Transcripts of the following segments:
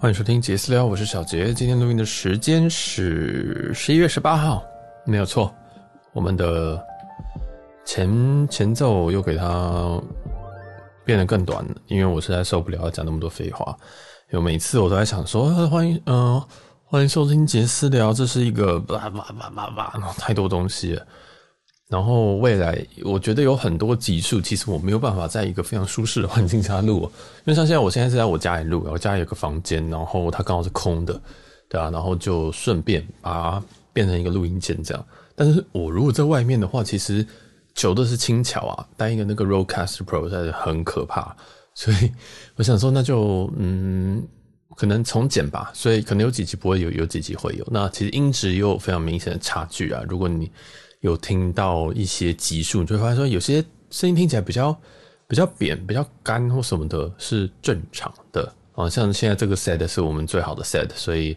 欢迎收听杰私聊，我是小杰。今天录音的时间是十一月十八号，没有错。我们的前前奏又给它变得更短了，因为我实在受不了讲那么多废话。有每次我都在想说，欢迎，嗯、呃，欢迎收听杰私聊，这是一个叭叭叭叭叭，太多东西。然后未来，我觉得有很多集数，其实我没有办法在一个非常舒适的环境下录，因为像现在，我现在是在我家里录，我家里有个房间，然后它刚好是空的，对啊，然后就顺便把它变成一个录音间这样。但是我如果在外面的话，其实求的是轻巧啊，带一个那个 Rodecaster Pro 在是很可怕，所以我想说，那就嗯，可能从简吧，所以可能有几集不会有，有几集会有。那其实音质也有非常明显的差距啊，如果你。有听到一些集数，你就会发现说有些声音听起来比较比较扁、比较干或什么的，是正常的啊。像现在这个 set 是我们最好的 set，所以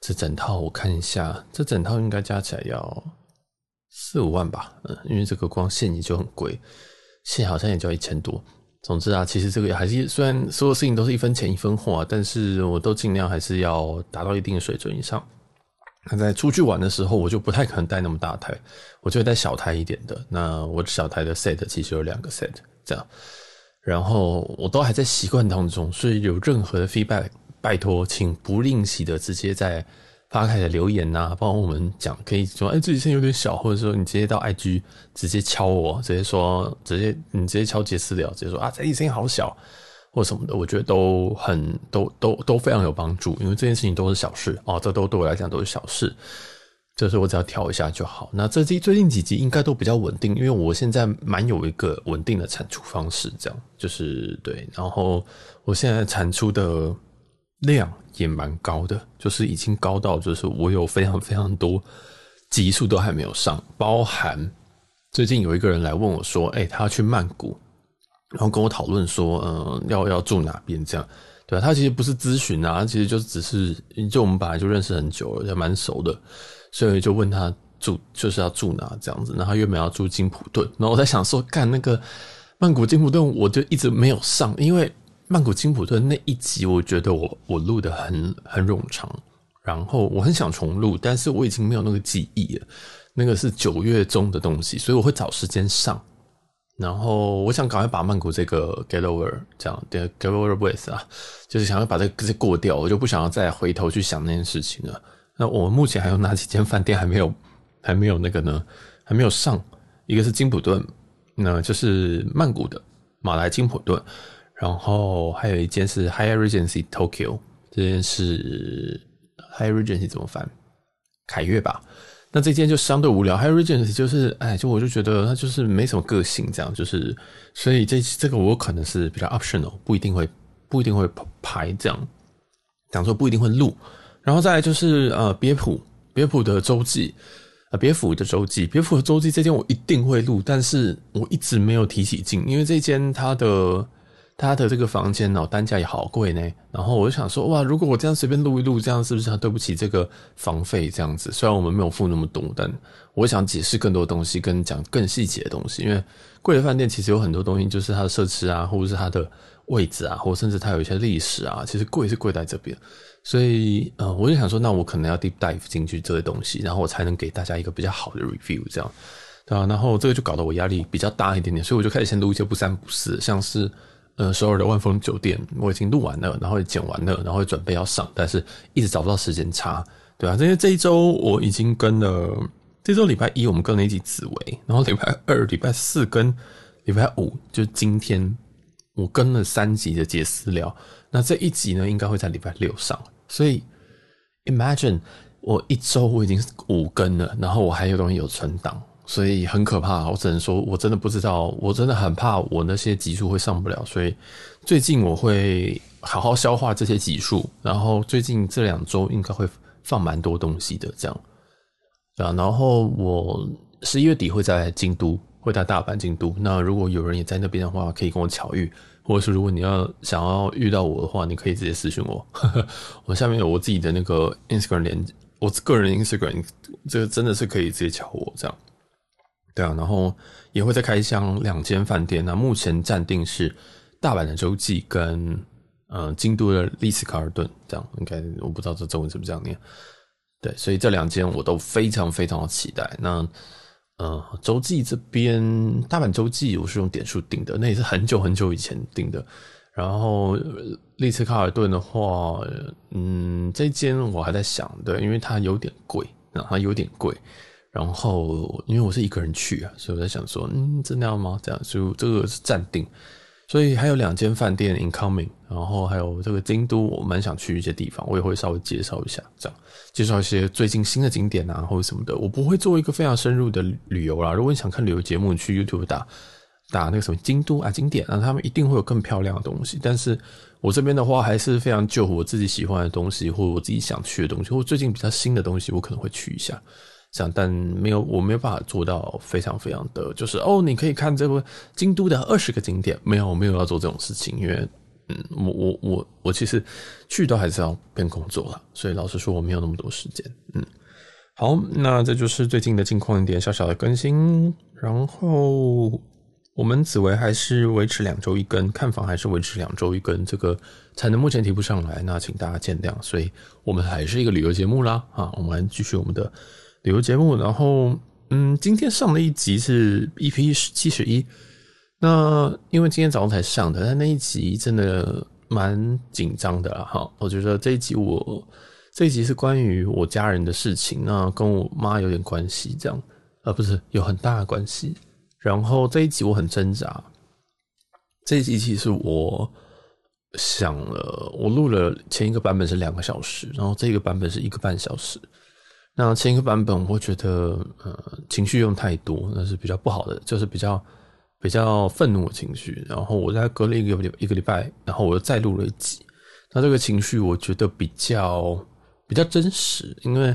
这整套我看一下，这整套应该加起来要四五万吧？嗯，因为这个光线也就很贵，线好像也就要一千多。总之啊，其实这个还是虽然所有事情都是一分钱一分货，但是我都尽量还是要达到一定的水准以上。那在出去玩的时候，我就不太可能带那么大台，我就会带小台一点的。那我小台的 set 其实有两个 set 这样，然后我都还在习惯当中，所以有任何的 feedback，拜托请不吝惜的直接在发开的留言呐、啊，帮我们讲，可以说哎，自己声音有点小，或者说你直接到 IG 直接敲我，直接说直接你直接敲杰私聊，直接说啊，自己声音好小。或什么的，我觉得都很都都都非常有帮助，因为这件事情都是小事哦，这都对我来讲都是小事，就是我只要调一下就好。那这期最近几集应该都比较稳定，因为我现在蛮有一个稳定的产出方式，这样就是对。然后我现在产出的量也蛮高的，就是已经高到就是我有非常非常多集数都还没有上，包含最近有一个人来问我说，哎、他要去曼谷。然后跟我讨论说，嗯，要要住哪边这样，对吧？他其实不是咨询啊，他其实就只是，就我们本来就认识很久了，也蛮熟的，所以就问他住就是要住哪这样子。然后他原本要住金普顿，然后我在想说，干那个曼谷金普顿，我就一直没有上，因为曼谷金普顿那一集，我觉得我我录得很很冗长，然后我很想重录，但是我已经没有那个记忆了，那个是九月中的东西，所以我会找时间上。然后我想赶快把曼谷这个 get over 这样 get over with 啊，就是想要把这个过掉，我就不想要再回头去想那件事情了。那我们目前还有哪几间饭店还没有还没有那个呢？还没有上，一个是金普顿，那就是曼谷的马来金普顿，然后还有一间是 High Regency Tokyo，这件是 High Regency 怎么翻？凯悦吧。那这间就相对无聊，还有 Regency 就是，哎，就我就觉得它就是没什么个性，这样就是，所以这这个我可能是比较 optional，不一定会不一定会排这样，讲说不一定会录，然后再来就是呃别府别府的周记，呃别府的周记别府的周记这间我一定会录，但是我一直没有提起劲，因为这间它的。他的这个房间哦，单价也好贵呢。然后我就想说，哇，如果我这样随便录一录，这样是不是很对不起这个房费？这样子，虽然我们没有付那么多，但我想解释更多东西，跟讲更细节的东西。因为贵的饭店其实有很多东西，就是它的设施啊，或者是它的位置啊，或甚至它有一些历史啊，其实贵是贵在这边。所以，呃，我就想说，那我可能要 deep dive 进去这些东西，然后我才能给大家一个比较好的 review，这样，对吧？然后这个就搞得我压力比较大一点点，所以我就开始先录一些不三不四，像是。呃，首尔的万丰酒店我已经录完了，然后也剪完了，然后也准备要上，但是一直找不到时间差，对啊，因为这一周我已经跟了，这周礼拜一我们跟了一集紫薇，然后礼拜二、礼拜四跟礼拜五，就今天我跟了三集的杰私聊，那这一集呢应该会在礼拜六上，所以 imagine 我一周我已经五更了，然后我还有东西有存档。所以很可怕，我只能说，我真的不知道，我真的很怕我那些集数会上不了。所以最近我会好好消化这些集数，然后最近这两周应该会放蛮多东西的，这样。对啊，然后我十一月底会在京都，会在大阪、京都。那如果有人也在那边的话，可以跟我巧遇，或者是如果你要想要遇到我的话，你可以直接私信我。我下面有我自己的那个 Instagram 连，我个人 Instagram，这个真的是可以直接敲我这样。对啊，然后也会再开箱两间饭店。那目前暂定是大阪的洲际跟嗯，京都的丽思卡尔顿，这样应该我不知道这中文是不是这样念。对，所以这两间我都非常非常的期待。那呃，洲际这边大阪洲际我是用点数订的，那也是很久很久以前订的。然后丽思卡尔顿的话，嗯，这间我还在想，对，因为它有点贵，然后它有点贵。然后因为我是一个人去啊，所以我在想说，嗯，真的要吗？这样，所以这个是暂定。所以还有两间饭店 incoming，然后还有这个京都，我蛮想去一些地方，我也会稍微介绍一下，这样介绍一些最近新的景点啊，或者什么的。我不会做一个非常深入的旅游啦。如果你想看旅游节目，你去 YouTube 打打那个什么京都啊景点啊，他们一定会有更漂亮的东西。但是我这边的话，还是非常就我自己喜欢的东西，或者我自己想去的东西，或最近比较新的东西，我可能会去一下。想，但没有，我没有办法做到非常非常的，就是哦，你可以看这个京都的二十个景点，没有，我没有要做这种事情，因为，嗯，我我我我其实去都还是要边工作了，所以老实说我没有那么多时间，嗯，好，那这就是最近的近况一点小小的更新，然后我们紫薇还是维持两周一更，看房还是维持两周一更，这个产能目前提不上来，那请大家见谅，所以我们还是一个旅游节目啦，啊，我们继续我们的。旅游节目，然后嗯，今天上的一集是 EP 七十一。那因为今天早上才上的，但那一集真的蛮紧张的哈。我觉得这一集我这一集是关于我家人的事情，那跟我妈有点关系，这样呃不是有很大的关系。然后这一集我很挣扎，这一集其实我想了，我录了前一个版本是两个小时，然后这个版本是一个半小时。那前一个版本我会觉得，呃，情绪用太多，那是比较不好的，就是比较比较愤怒的情绪。然后我在隔了一个一个礼拜，然后我又再录了一集。那这个情绪我觉得比较比较真实，因为，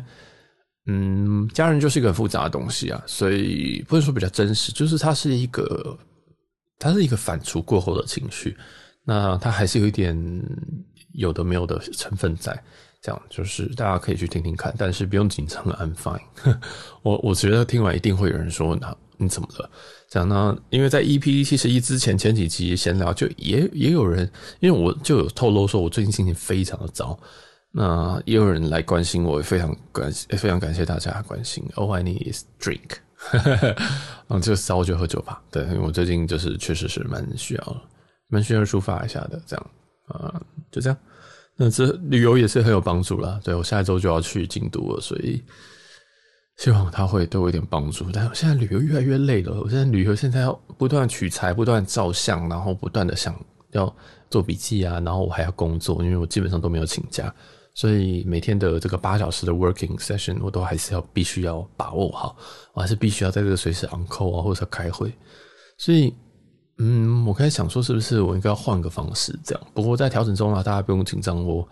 嗯，家人就是一个很复杂的东西啊，所以不能说比较真实，就是它是一个它是一个反刍过后的情绪，那它还是有一点有的没有的成分在。这样就是大家可以去听听看，但是不用紧张，I'm fine。我我觉得听完一定会有人说：“那你怎么了？”这样呢？因为在 EP 七十一之前前几集闲聊，就也也有人，因为我就有透露说我最近心情非常的糟，那也有人来关心我，非常感谢，非常感谢大家关心。All I need is drink，嗯，就糟就喝酒吧。对，因为我最近就是确实是蛮需要，蛮需要抒发一下的。这样啊、就这样。那这旅游也是很有帮助啦。对，我下一周就要去京都了，所以希望他会对我有点帮助。但我现在旅游越来越累了，我现在旅游现在要不断取材、不断照相，然后不断的想要做笔记啊，然后我还要工作，因为我基本上都没有请假，所以每天的这个八小时的 working session 我都还是要必须要把握好，我还是必须要在这个随时 on call 啊，或者开会，所以。嗯，我开始想说，是不是我应该要换个方式这样？不过在调整中啊，大家不用紧张。我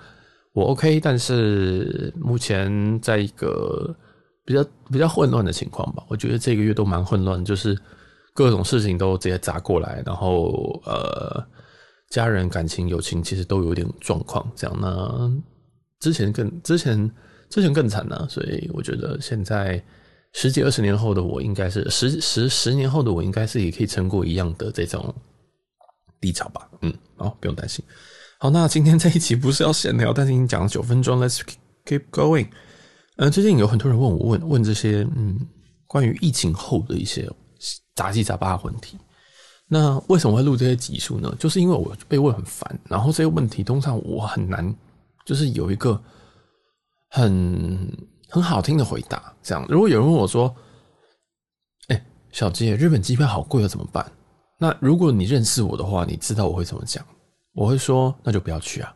我 OK，但是目前在一个比较比较混乱的情况吧。我觉得这个月都蛮混乱，就是各种事情都直接砸过来，然后呃，家人感情友情其实都有点状况这样。那之前更之前之前更惨呢，所以我觉得现在。十几二十年后的我，应该是十十十年后的我，应该是也可以撑过一样的这种低潮吧。嗯，好，不用担心。好，那今天这一期不是要闲聊，但是已经讲了九分钟，Let's keep going。嗯，最近有很多人问我问问这些嗯关于疫情后的一些杂七杂八的问题。那为什么会录这些集数呢？就是因为我被问很烦，然后这些问题通常我很难，就是有一个很。很好听的回答，这样。如果有人问我说：“哎、小杰，日本机票好贵了，怎么办？”那如果你认识我的话，你知道我会怎么讲？我会说：“那就不要去啊！”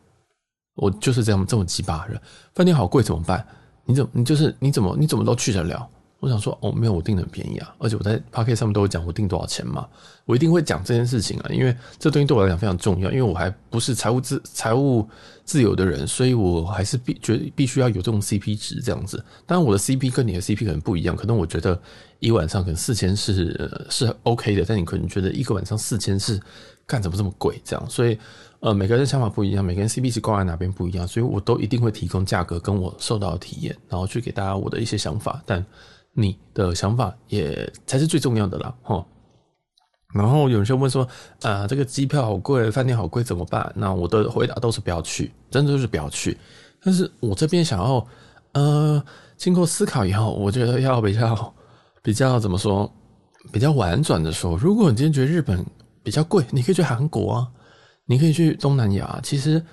我就是这样这么鸡巴的人。饭店好贵怎么办？你怎么你就是你怎么你怎么都去得了？我想说，哦，没有，我订的很便宜啊，而且我在 Podcast 上面都会讲我订多少钱嘛，我一定会讲这件事情啊，因为这东西对我来讲非常重要，因为我还不是财务自财务自由的人，所以我还是必觉得必须要有这种 CP 值这样子。当然，我的 CP 跟你的 CP 可能不一样，可能我觉得一晚上可能四千是是 OK 的，但你可能觉得一个晚上四千是干怎么这么贵这样，所以呃，每个人的想法不一样，每个人 CP 值挂在哪边不一样，所以我都一定会提供价格跟我受到的体验，然后去给大家我的一些想法，但。你的想法也才是最重要的啦，齁。然后有些人问说，啊，这个机票好贵，饭店好贵，怎么办？那我的回答都是不要去，真的就是不要去。但是我这边想要，呃，经过思考以后，我觉得要比较比较怎么说，比较婉转的说，如果你今天觉得日本比较贵，你可以去韩国啊，你可以去东南亚。其实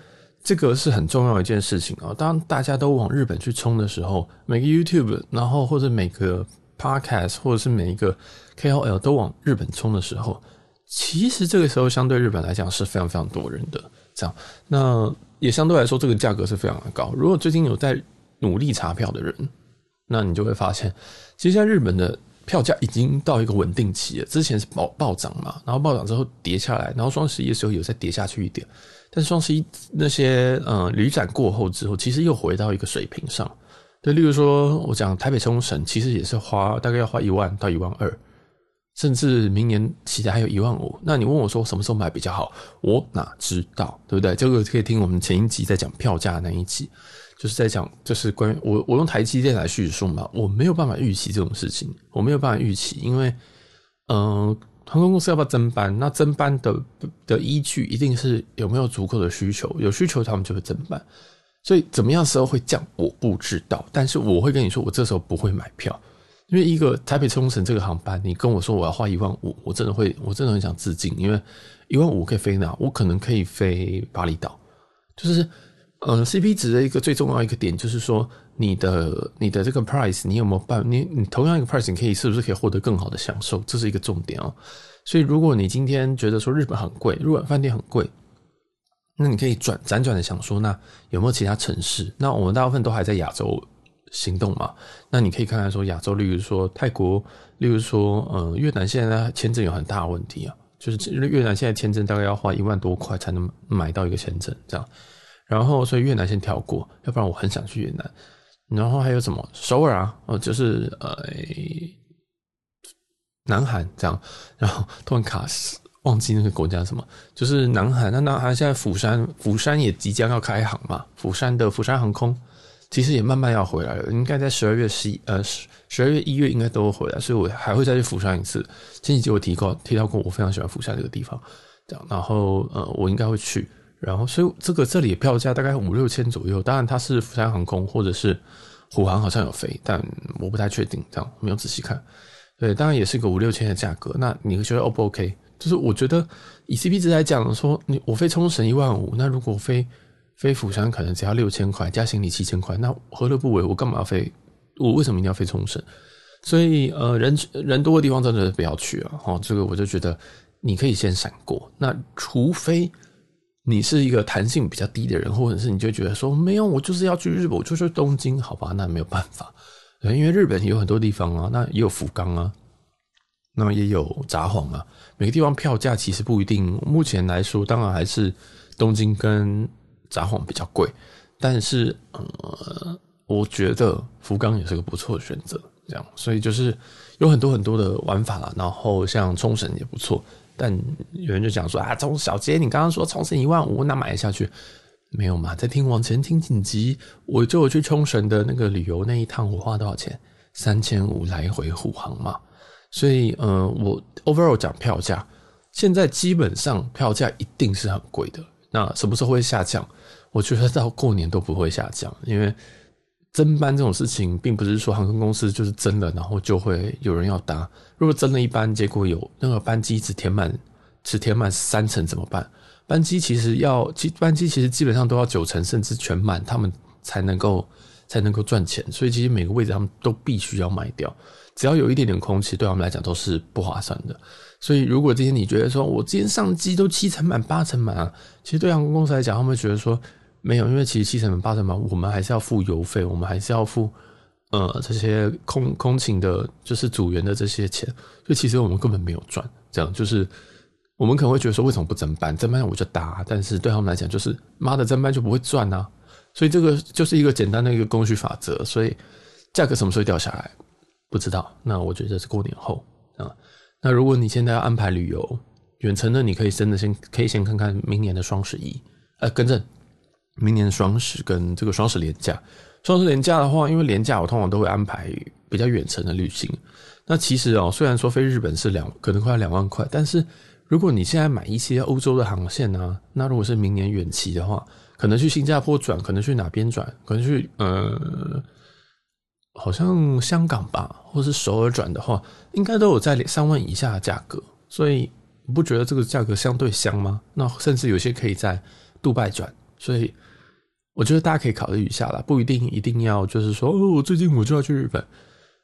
这个是很重要一件事情啊。当大家都往日本去冲的时候，每个 YouTube，然后或者每个 Podcast，或者是每一个 KOL 都往日本冲的时候，其实这个时候相对日本来讲是非常非常多人的。这样，那也相对来说这个价格是非常的高。如果最近有在努力查票的人，那你就会发现，其实现在日本的票价已经到一个稳定期了。之前是暴暴涨嘛，然后暴涨之后跌下来，然后双十一的时候有再跌下去一点，但双十一那些呃旅展过后之后，其实又回到一个水平上。对，例如说，我讲台北冲绳，其实也是花大概要花一万到一万二，甚至明年起来还有一万五。那你问我说什么时候买比较好？我哪知道，对不对？这个可以听我们前一集在讲票价那一集，就是在讲就是关于我我用台积电来叙述嘛，我没有办法预期这种事情，我没有办法预期，因为嗯、航空公司要不要增班？那增班的的依据一定是有没有足够的需求，有需求他们就会增班。所以怎么样时候会降，我不知道。但是我会跟你说，我这时候不会买票，因为一个台北冲绳这个航班，你跟我说我要花一万五，我真的会，我真的很想自尽，因为一万五可以飞哪？我可能可以飞巴厘岛。就是，呃，CP 值的一个最重要一个点，就是说你的你的这个 price，你有没有办？你你同样一个 price，你可以是不是可以获得更好的享受？这是一个重点哦。所以如果你今天觉得说日本很贵，日本饭店很贵。那你可以转辗转的想说，那有没有其他城市？那我们大部分都还在亚洲行动嘛？那你可以看看说亚洲，例如说泰国，例如说呃越南，现在签证有很大问题啊，就是越南现在签证大概要花一万多块才能买到一个签证这样。然后所以越南先跳过，要不然我很想去越南。然后还有什么首尔啊？哦，就是呃南韩这样，然后突然卡死。忘记那个国家什么，就是南韩。那南韩现在釜山，釜山也即将要开航嘛。釜山的釜山航空其实也慢慢要回来了，应该在十二月十一呃十十二月一月应该都会回来，所以我还会再去釜山一次。前几集我提过提到过，我非常喜欢釜山这个地方，这样。然后呃，我应该会去。然后所以这个这里票价大概五六千左右，当然它是釜山航空或者是虎航好像有飞，但我不太确定，这样没有仔细看。对，当然也是个五六千的价格。那你会觉得 O 不 OK？就是我觉得以 CP 值来讲，说你我飞冲绳一万五，那如果飞飞釜山可能只要六千块，加行李七千块，那何乐不为？我干嘛要飞？我为什么一定要飞冲绳？所以呃，人人多的地方真的不要去啊！哦，这个我就觉得你可以先闪过。那除非你是一个弹性比较低的人，或者是你就觉得说没有，我就是要去日本，我就去东京，好吧？那没有办法，因为日本有很多地方啊，那也有福冈啊。那也有札幌啊，每个地方票价其实不一定。目前来说，当然还是东京跟札幌比较贵，但是呃，我觉得福冈也是个不错的选择。这样，所以就是有很多很多的玩法啦。然后像冲绳也不错，但有人就讲说啊，从小杰你刚刚说冲绳一万五，那买下去没有嘛？在听往前听几集，我就有去冲绳的那个旅游那一趟，我花多少钱？三千五来回虎航嘛。所以，呃，我 overall 讲票价，现在基本上票价一定是很贵的。那什么时候会下降？我觉得到过年都不会下降，因为增班这种事情，并不是说航空公司就是增了，然后就会有人要搭。如果增了一班，结果有那个班机只填满，只填满三成怎么办？班机其实要，班机其实基本上都要九成甚至全满，他们才能够才能够赚钱。所以其实每个位置他们都必须要卖掉。只要有一点点空，其实对他们来讲都是不划算的。所以，如果今天你觉得说，我今天上机都七成满、八成满啊，其实对航空公司来讲，他们觉得说没有，因为其实七成、八成满，我们还是要付油费，我们还是要付呃这些空空勤的，就是组员的这些钱。所以，其实我们根本没有赚。这样就是我们可能会觉得说，为什么不增班？增班我就搭，但是对他们来讲，就是妈的增班就不会赚啊。所以，这个就是一个简单的一个供需法则。所以，价格什么时候掉下来？不知道，那我觉得是过年后啊。那如果你现在要安排旅游远程的，你可以真的先可以先看看明年的双十一，呃，更正，明年双十跟这个双十连假。双十连假的话，因为连假我通常都会安排比较远程的旅行。那其实哦，虽然说飞日本是两可能快要两万块，但是如果你现在买一些欧洲的航线呢、啊，那如果是明年远期的话，可能去新加坡转，可能去哪边转，可能去呃，好像香港吧，或是首尔转的话，应该都有在三万以下的价格。所以不觉得这个价格相对香吗？那甚至有些可以在杜拜转，所以我觉得大家可以考虑一下啦，不一定一定要就是说哦，我最近我就要去日本。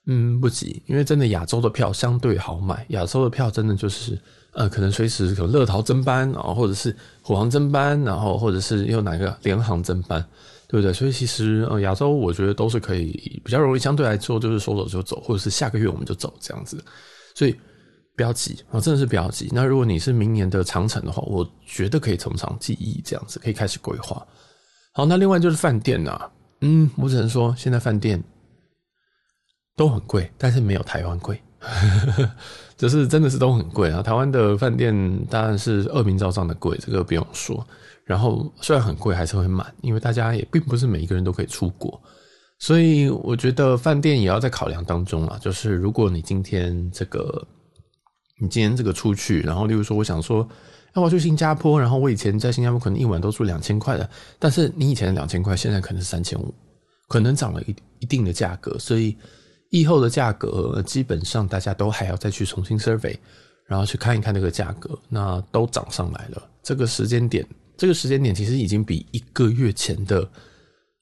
嗯，不急，因为真的亚洲的票相对好买，亚洲的票真的就是，呃，可能随时有乐淘增班，然后或者是虎航增班，然后或者是又哪个联航增班，对不对？所以其实呃，亚洲我觉得都是可以比较容易，相对来说就是说走就走，或者是下个月我们就走这样子，所以不要急啊，真的是不要急。那如果你是明年的长城的话，我觉得可以从长计议这样子，可以开始规划。好，那另外就是饭店啊，嗯，我只能说现在饭店。都很贵，但是没有台湾贵，就是真的是都很贵啊！台湾的饭店当然是恶名昭彰的贵，这个不用说。然后虽然很贵，还是会满，因为大家也并不是每一个人都可以出国，所以我觉得饭店也要在考量当中啊。就是如果你今天这个，你今天这个出去，然后例如说，我想说，要我去新加坡，然后我以前在新加坡可能一晚都住两千块的，但是你以前的两千块，现在可能是三千五，可能涨了一一定的价格，所以。疫后的价格基本上大家都还要再去重新 survey，然后去看一看这个价格，那都涨上来了。这个时间点，这个时间点其实已经比一个月前的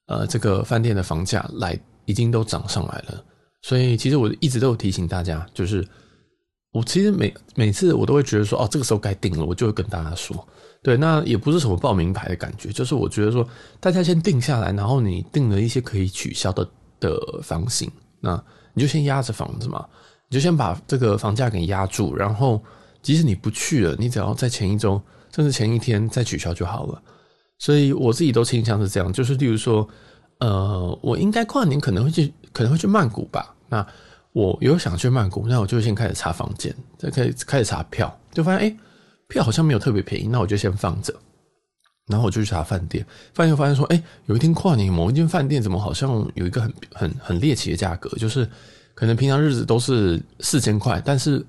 呃这个饭店的房价来已经都涨上来了。所以其实我一直都有提醒大家，就是我其实每每次我都会觉得说，哦，这个时候该定了，我就会跟大家说，对，那也不是什么报名牌的感觉，就是我觉得说大家先定下来，然后你定了一些可以取消的的房型，那。你就先压着房子嘛，你就先把这个房价给压住，然后即使你不去了，你只要在前一周甚至前一天再取消就好了。所以我自己都倾向是这样，就是例如说，呃，我应该跨年可能会去，可能会去曼谷吧。那我有想去曼谷，那我就先开始查房间，再开始开始查票，就发现哎，票好像没有特别便宜，那我就先放着。然后我就去查饭店，饭店发现说，哎，有一天跨年某一间饭店怎么好像有一个很很很猎奇的价格，就是可能平常日子都是四千块，但是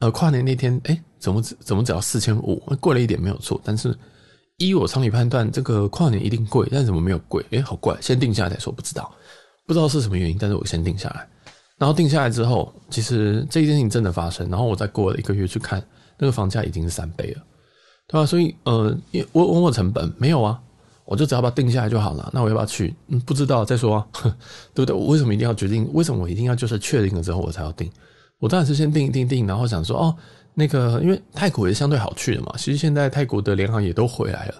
呃跨年那天，哎，怎么怎么只要四千五？贵了一点没有错，但是依我常理判断，这个跨年一定贵，但怎么没有贵？哎，好怪，先定下来再说，不知道不知道是什么原因，但是我先定下来。然后定下来之后，其实这件事情真的发生，然后我再过了一个月去看，那个房价已经是三倍了。对吧？所以，呃，我问我成本没有啊，我就只要把它定下来就好了。那我要不要去？嗯，不知道，再说啊，对不对？我为什么一定要决定？为什么我一定要就是确定了之后我才要定？我当然是先定一定定，然后想说，哦，那个，因为泰国也是相对好去的嘛。其实现在泰国的联航也都回来了，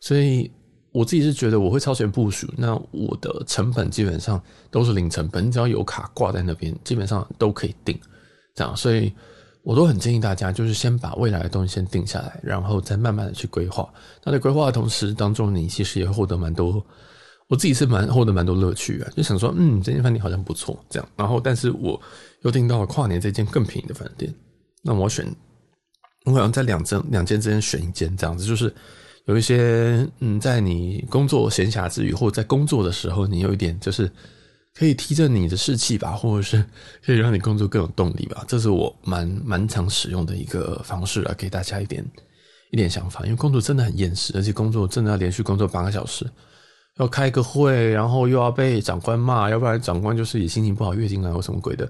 所以我自己是觉得我会超前部署。那我的成本基本上都是零成本，只要有卡挂在那边，基本上都可以定。这样，所以。我都很建议大家，就是先把未来的东西先定下来，然后再慢慢的去规划。那在规划的同时当中，你其实也会获得蛮多，我自己是蛮获得蛮多乐趣啊。就想说，嗯，这间饭店好像不错，这样。然后，但是我又订到了跨年这间更便宜的饭店，那我选，我好像在两间两间之间选一间，这样子。就是有一些，嗯，在你工作闲暇之余，或者在工作的时候，你有一点就是。可以提振你的士气吧，或者是可以让你工作更有动力吧。这是我蛮蛮常使用的一个方式来给大家一点一点想法。因为工作真的很厌世，而且工作真的要连续工作八个小时，要开个会，然后又要被长官骂，要不然长官就是也心情不好，月经来或什么鬼的，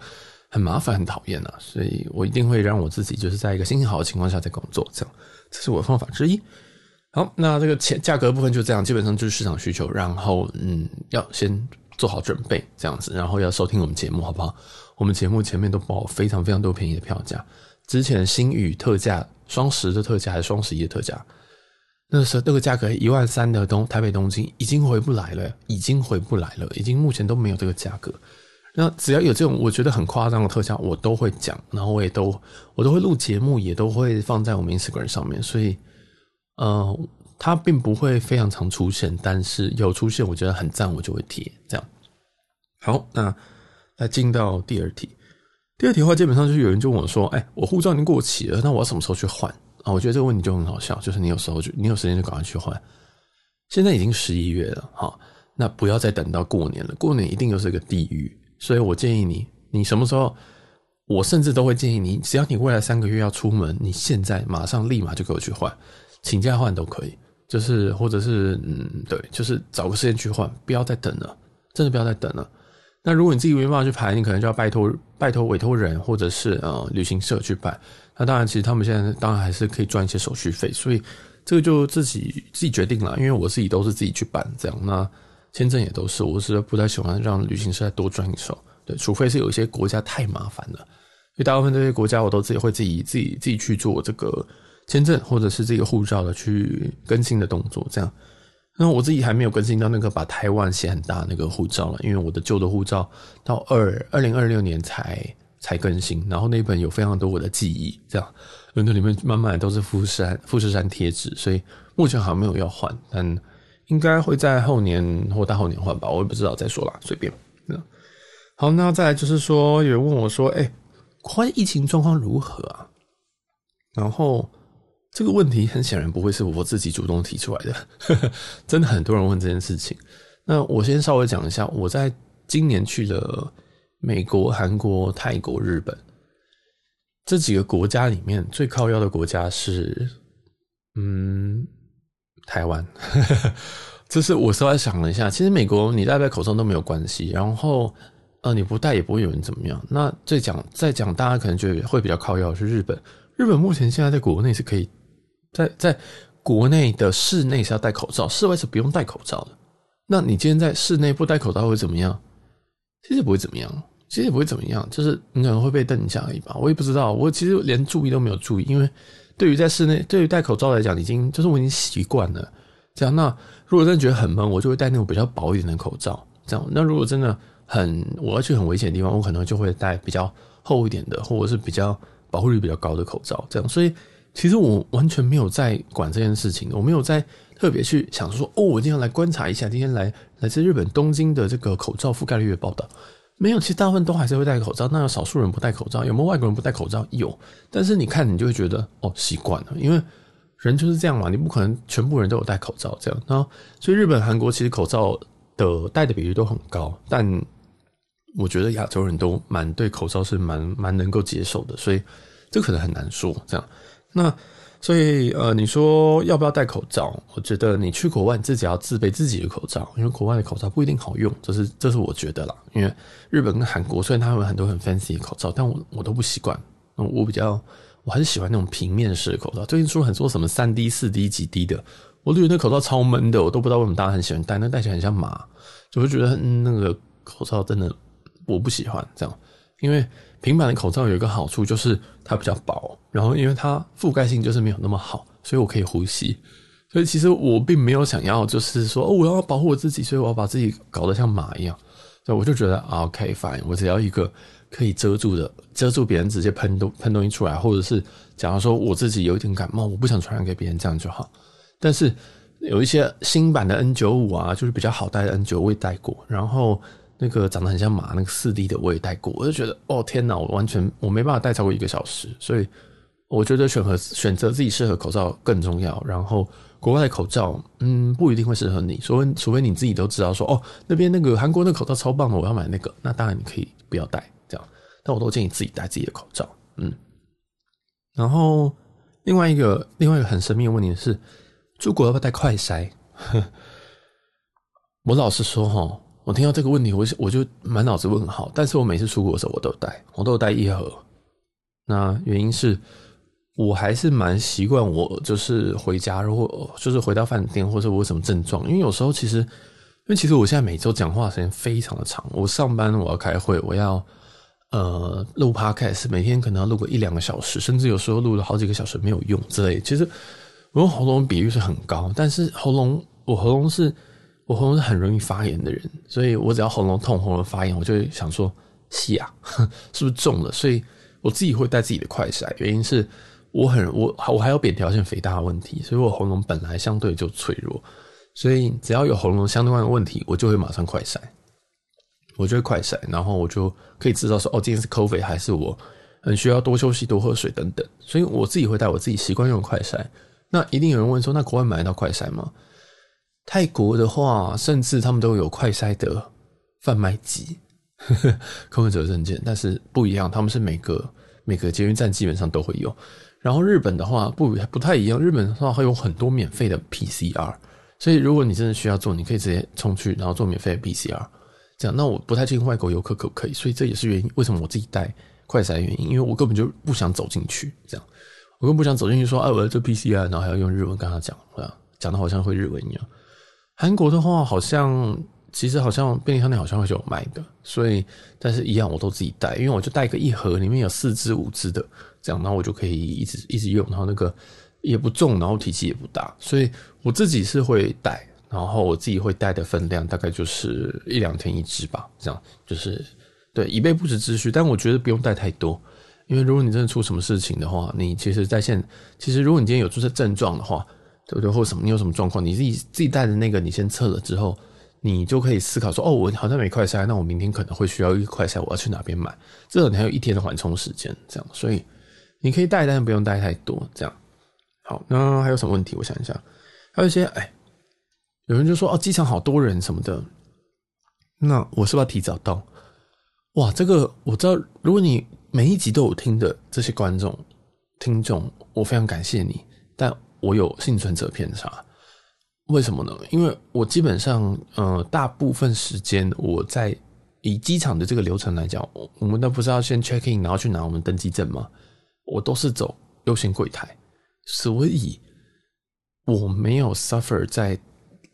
很麻烦，很讨厌啊。所以我一定会让我自己就是在一个心情好的情况下在工作，这样，这是我的方法之一。好，那这个钱价格部分就这样，基本上就是市场需求，然后嗯，要先。做好准备，这样子，然后要收听我们节目，好不好？我们节目前面都报非常非常多便宜的票价，之前星宇特价、双十的特价还是双十一的特价，那时候那个价格一万三的东台北东京已经回不来了，已经回不来了，已经目前都没有这个价格。那只要有这种我觉得很夸张的特价，我都会讲，然后我也都我都会录节目，也都会放在我们 Instagram 上面，所以，呃。它并不会非常常出现，但是有出现，我觉得很赞，我就会贴这样。好，那来进到第二题。第二题的话，基本上就是有人就问我说：“哎，我护照已经过期了，那我要什么时候去换？”啊，我觉得这个问题就很好笑，就是你有时候就你有时间就赶快去换。现在已经十一月了，哈，那不要再等到过年了，过年一定又是一个地狱。所以我建议你，你什么时候我甚至都会建议你，只要你未来三个月要出门，你现在马上立马就给我去换，请假换都可以，就是或者是嗯，对，就是找个时间去换，不要再等了，真的不要再等了。那如果你自己没办法去排，你可能就要拜托拜托委托人或者是呃旅行社去办。那当然，其实他们现在当然还是可以赚一些手续费，所以这个就自己自己决定了。因为我自己都是自己去办这样，那签证也都是，我是不太喜欢让旅行社再多赚一手。对，除非是有一些国家太麻烦了，所以大部分这些国家我都自己会自己自己自己去做这个签证或者是这个护照的去更新的动作这样。那我自己还没有更新到那个把台湾写很大那个护照了，因为我的旧的护照到二二零二六年才才更新，然后那本有非常多我的记忆，这样，那里面满满都是富士山富士山贴纸，所以目前好像没有要换，但应该会在后年或大后年换吧，我也不知道，再说啦，随便。好，那再来就是说，有人问我说，哎、欸，国外疫情状况如何啊？然后。这个问题很显然不会是我自己主动提出来的，真的很多人问这件事情。那我先稍微讲一下，我在今年去了美国、韩国、泰国、日本这几个国家里面，最靠腰的国家是，嗯，台湾。这是我稍微想了一下，其实美国你戴不戴口罩都没有关系，然后呃你不戴也不会有人怎么样。那再讲再讲，大家可能觉得会比较靠腰是日本，日本目前现在在国内是可以。在在国内的室内是要戴口罩，室外是不用戴口罩的。那你今天在室内不戴口罩会怎么样？其实不会怎么样，其实也不会怎么样，就是你可能会被瞪一下而已吧。我也不知道，我其实连注意都没有注意，因为对于在室内，对于戴口罩来讲，已经就是我已经习惯了这样。那如果真的觉得很闷，我就会戴那种比较薄一点的口罩。这样，那如果真的很我要去很危险的地方，我可能就会戴比较厚一点的，或者是比较保护率比较高的口罩。这样，所以。其实我完全没有在管这件事情，我没有在特别去想说，哦，我今天来观察一下，今天来来自日本东京的这个口罩覆盖率的报道，没有，其实大部分都还是会戴口罩，那有少数人不戴口罩，有没有外国人不戴口罩？有，但是你看，你就会觉得，哦，习惯了，因为人就是这样嘛，你不可能全部人都有戴口罩这样，然后所以日本、韩国其实口罩的戴的比例都很高，但我觉得亚洲人都蛮对口罩是蛮蛮能够接受的，所以这可能很难说这样。那所以呃，你说要不要戴口罩？我觉得你去国外，你自己要自备自己的口罩，因为国外的口罩不一定好用，这是这是我觉得啦。因为日本跟韩国虽然他们有很多很 fancy 的口罩，但我我都不习惯。我比较我还是喜欢那种平面式的口罩。最近出了很多什么三 D、四 D、几 D 的，我都觉得那口罩超闷的，我都不知道为什么大家很喜欢戴，那戴起来很像麻，就会觉得那个口罩真的我不喜欢这样，因为。平板的口罩有一个好处，就是它比较薄，然后因为它覆盖性就是没有那么好，所以我可以呼吸。所以其实我并没有想要，就是说哦，我要保护我自己，所以我要把自己搞得像马一样。所以我就觉得，OK fine，我只要一个可以遮住的，遮住别人直接喷东喷东西出来，或者是假如说我自己有一点感冒，我不想传染给别人，这样就好。但是有一些新版的 N 九五啊，就是比较好戴的 N 九，我也戴过，然后。那个长得很像马，那个四 D 的我也戴过，我就觉得哦天哪，我完全我没办法戴超过一个小时，所以我觉得选择选择自己适合口罩更重要。然后国外的口罩，嗯，不一定会适合你，除非除非你自己都知道说哦，那边那个韩国那口罩超棒的，我要买那个，那当然你可以不要戴这样，但我都建议自己戴自己的口罩，嗯。然后另外一个另外一个很神秘的问题是，出国要不要带快筛？我老实说哈。我听到这个问题，我我就满脑子问号。但是我每次出国的时候，我都带，我都带一盒。那原因是，我还是蛮习惯，我就是回家，如果就是回到饭店，或者我有什么症状，因为有时候其实，因为其实我现在每周讲话时间非常的长，我上班我要开会，我要呃录 podcast，每天可能要录个一两个小时，甚至有时候录了好几个小时没有用之类。其实我用喉咙比率是很高，但是喉咙我喉咙是。我喉咙是很容易发炎的人，所以我只要喉咙痛、喉咙发炎，我就会想说，是啊，是不是中了？所以我自己会带自己的快筛，原因是我很我我还有扁桃腺肥大的问题，所以我喉咙本来相对就脆弱，所以只要有喉咙相关的问题，我就会马上快筛，我就会快筛，然后我就可以知道说，哦，今天是 COVID 还是我很需要多休息、多喝水等等，所以我自己会带我自己习惯用快筛。那一定有人问说，那国外买得到快筛吗？泰国的话，甚至他们都有快筛的贩卖机，柯文哲证件，但是不一样，他们是每个每个捷运站基本上都会有。然后日本的话不不太一样，日本的话还有很多免费的 PCR，所以如果你真的需要做，你可以直接冲去，然后做免费的 PCR。这样，那我不太清楚外国游客可不可以，所以这也是原因，为什么我自己带快筛的原因，因为我根本就不想走进去，这样，我根本不想走进去说，哎、啊，我要做 PCR，然后还要用日文跟他讲，啊，讲的好像会日文一样。韩国的话，好像其实好像便利商店好像会有卖的，所以但是一样我都自己带，因为我就带个一盒，里面有四支五支的，这样，然后我就可以一直一直用，然后那个也不重，然后体积也不大，所以我自己是会带。然后我自己会带的分量大概就是一两天一支吧，这样就是对以备不时之需。但我觉得不用带太多，因为如果你真的出什么事情的话，你其实在线，其实如果你今天有出现症状的话，对不对？或者什么你有什么状况，你自己自己带的那个你先测了之后，你就可以思考说，哦，我好像没快筛，那我明天可能会需要一个快筛，我要去哪边买？这个你还有一天的缓冲时间，这样，所以你可以带，但是不用带太多，这样。好，那还有什么问题？我想一下，还有一些哎。有人就说：“哦，机场好多人什么的。”那我是不是要提早到？哇，这个我知道。如果你每一集都有听的这些观众、听众，我非常感谢你。但我有幸存者偏差，为什么呢？因为我基本上，呃，大部分时间我在以机场的这个流程来讲，我们都不是要先 check in，然后去拿我们登机证吗？我都是走优先柜台，所以我没有 suffer 在。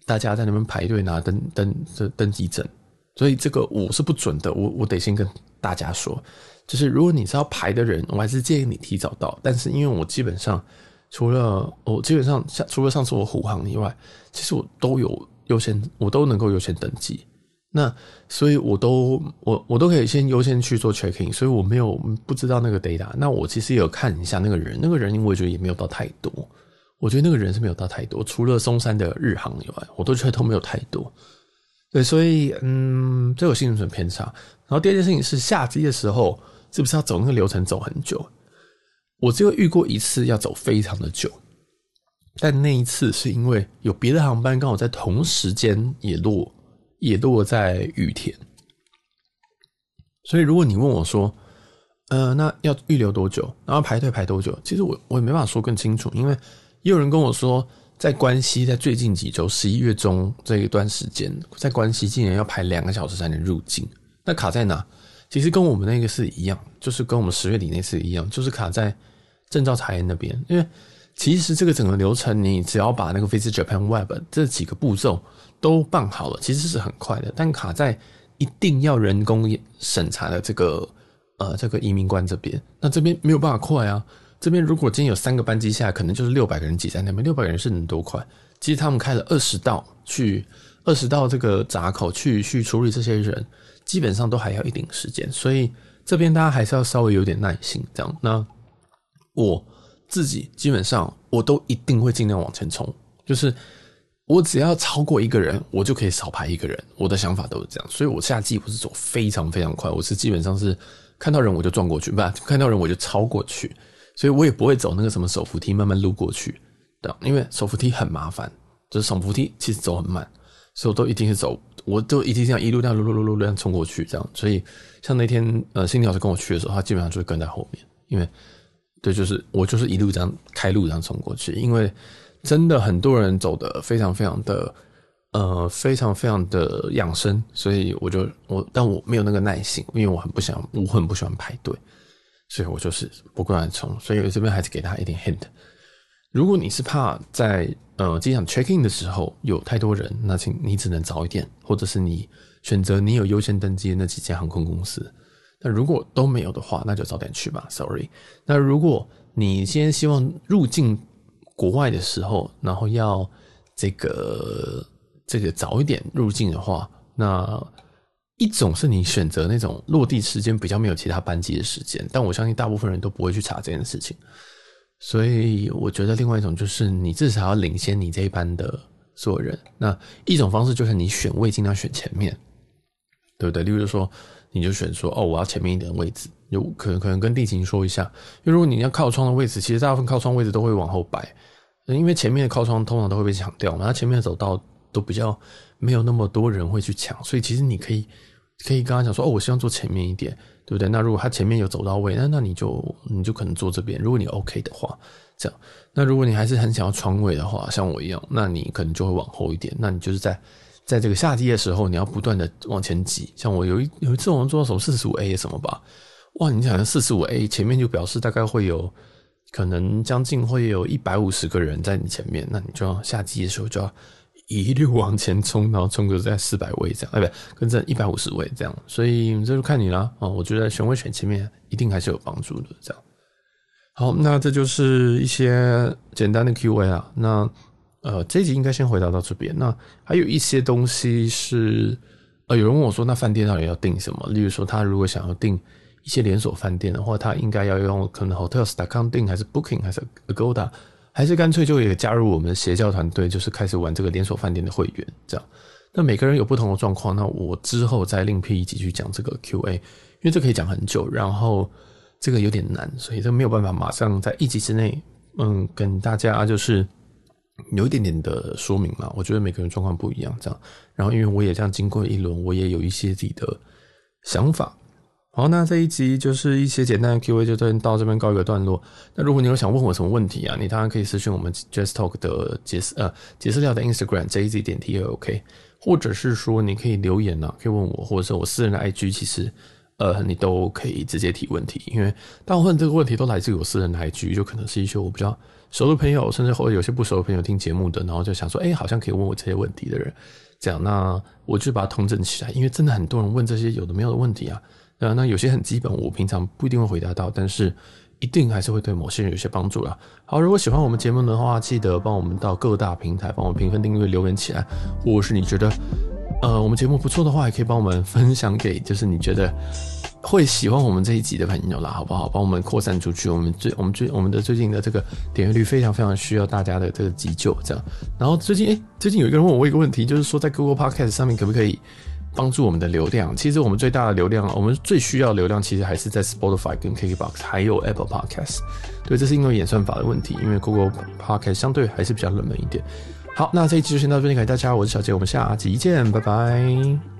大家在那边排队拿登登这登机证，所以这个我是不准的。我我得先跟大家说，就是如果你是要排的人，我还是建议你提早到。但是因为我基本上除了我基本上像除了上次我虎航以外，其实我都有优先，我都能够优先登记。那所以我都我我都可以先优先去做 checking，所以我没有不知道那个 data。那我其实也有看一下那个人，那个人因为我觉得也没有到太多。我觉得那个人是没有到太多，除了松山的日航以外，我都觉得都没有太多。对，所以嗯，这有幸存偏差。然后第二件事情是下机的时候，是不是要走那个流程走很久？我只有遇过一次要走非常的久，但那一次是因为有别的航班刚好在同时间也落也落在羽田，所以如果你问我说，呃，那要预留多久？然后排队排多久？其实我我也没办法说更清楚，因为。也有人跟我说，在关西，在最近几周，十一月中这一段时间，在关西竟然要排两个小时才能入境。那卡在哪？其实跟我们那个是一样，就是跟我们十月底那次一样，就是卡在证照查验那边。因为其实这个整个流程，你只要把那个 Visit Japan Web 这几个步骤都办好了，其实是很快的。但卡在一定要人工审查的这个呃这个移民官这边，那这边没有办法快啊。这边如果今天有三个班机下来，可能就是六百个人挤在那边。六百个人是能多快？其实他们开了二十道去二十道这个闸口去去处理这些人，基本上都还要一定时间。所以这边大家还是要稍微有点耐心，这样。那我自己基本上我都一定会尽量往前冲，就是我只要超过一个人，我就可以少排一个人。我的想法都是这样，所以我下季不是走非常非常快，我是基本上是看到人我就撞过去，不看到人我就超过去。所以我也不会走那个什么手扶梯慢慢撸过去，对，因为手扶梯很麻烦，就是手扶梯其实走很慢，所以都一定是走，我都一定这样一路这样撸撸撸撸这样冲过去，这样。所以像那天呃，心理老师跟我去的时候，他基本上就会跟在后面，因为对，就是我就是一路这样开路这样冲过去，因为真的很多人走的非常非常的呃非常非常的养生，所以我就我但我没有那个耐心，因为我很不想我很不喜欢排队。所以我就是不断冲，所以我这边还是给他一点 hint。如果你是怕在呃机场 check in 的时候有太多人，那请你只能早一点，或者是你选择你有优先登机的那几家航空公司。那如果都没有的话，那就早点去吧。Sorry。那如果你先希望入境国外的时候，然后要这个这个早一点入境的话，那。一种是你选择那种落地时间比较没有其他班机的时间，但我相信大部分人都不会去查这件事情，所以我觉得另外一种就是你至少要领先你这一班的所有人。那一种方式就是你选位尽量选前面，对不对？例如说，你就选说哦，我要前面一点的位置，有可能可能跟地勤说一下，因为如果你要靠窗的位置，其实大部分靠窗位置都会往后摆，因为前面的靠窗通常都会被抢掉嘛，他前面的走道都比较没有那么多人会去抢，所以其实你可以。可以跟他讲说，哦，我希望坐前面一点，对不对？那如果他前面有走到位，那那你就你就可能坐这边。如果你 OK 的话，这样。那如果你还是很想要窗位的话，像我一样，那你可能就会往后一点。那你就是在在这个下机的时候，你要不断的往前挤。像我有一有一次我们做到什么四十五 A 什么吧，哇，你想四十五 A 前面就表示大概会有可能将近会有一百五十个人在你前面，那你就要下机的时候就要。一路往前冲，然后冲个在四百位这样，哎，不，跟着一百五十位这样，所以这就看你了啊。我觉得选位选前面一定还是有帮助的。这样，好，那这就是一些简单的 Q&A 啊。那呃，这一集应该先回答到这边。那还有一些东西是，呃，有人问我说，那饭店到底要订什么？例如说，他如果想要订一些连锁饭店的话，他应该要用可能 Hotels.com 订，还是 Booking，还是 Agoda？还是干脆就也加入我们的邪教团队，就是开始玩这个连锁饭店的会员，这样。那每个人有不同的状况，那我之后再另辟一集去讲这个 QA，因为这可以讲很久，然后这个有点难，所以这没有办法马上在一集之内，嗯，跟大家就是有一点点的说明了。我觉得每个人状况不一样，这样。然后因为我也这样经过一轮，我也有一些自己的想法。好，那这一集就是一些简单的 Q&A，就到这边告一个段落。那如果你有想问我什么问题啊，你当然可以私讯我们 Jazz Talk 的杰斯呃杰斯料的 Instagram JZ 点 T O K，或者是说你可以留言啊，可以问我，或者是我私人的 IG，其实呃你都可以直接提问题，因为大部分这个问题都来自于我私人的 IG，就可能是一些我比较熟的朋友，甚至或者有些不熟的朋友听节目的，然后就想说，哎、好像可以问我这些问题的人，这样，那我就把它统整起来，因为真的很多人问这些有的没有的问题啊。啊，那有些很基本，我平常不一定会回答到，但是一定还是会对某些人有些帮助啦。好，如果喜欢我们节目的话，记得帮我们到各大平台帮我们评分、订阅、留言起来。或是你觉得，呃，我们节目不错的话，也可以帮我们分享给就是你觉得会喜欢我们这一集的朋友啦，好不好？帮我们扩散出去。我们最我们最我们的最近的这个点阅率非常非常需要大家的这个急救，这样。然后最近，哎，最近有一个人问我一个问题，就是说在 Google Podcast 上面可不可以？帮助我们的流量，其实我们最大的流量，我们最需要流量，其实还是在 Spotify 跟 KKBox，还有 Apple Podcast。对，这是因为演算法的问题，因为 Google Podcast 相对还是比较冷门一点。好，那这一期就先到这里，感谢大家，我是小杰，我们下集见，拜拜。